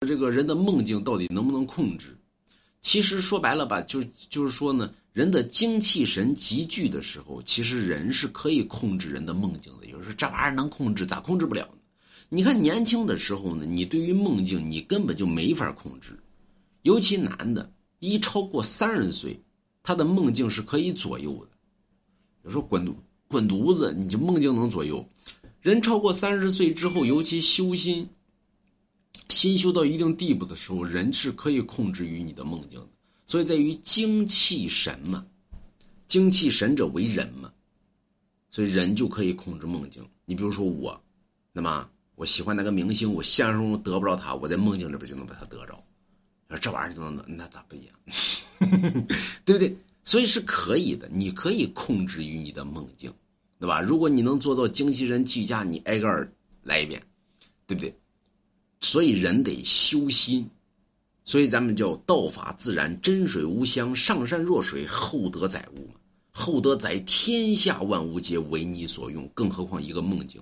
这个人的梦境到底能不能控制？其实说白了吧，就就是说呢，人的精气神集聚的时候，其实人是可以控制人的梦境的。有时候这玩意儿能控制，咋控制不了呢？你看年轻的时候呢，你对于梦境你根本就没法控制，尤其男的，一超过三十岁，他的梦境是可以左右的。有时候滚滚犊子，你就梦境能左右。人超过三十岁之后，尤其修心。心修到一定地步的时候，人是可以控制于你的梦境的。所以在于精气神嘛，精气神者为人嘛，所以人就可以控制梦境。你比如说我，那么我喜欢那个明星，我现实中得不着他，我在梦境里边就能把他得着。这玩意儿就能那咋不一样？对不对？所以是可以的，你可以控制于你的梦境，对吧？如果你能做到精气神俱佳，你挨个来一遍，对不对？所以人得修心，所以咱们叫道法自然，真水无香，上善若水，厚德载物嘛厚德载天下万物皆为你所用，更何况一个梦境。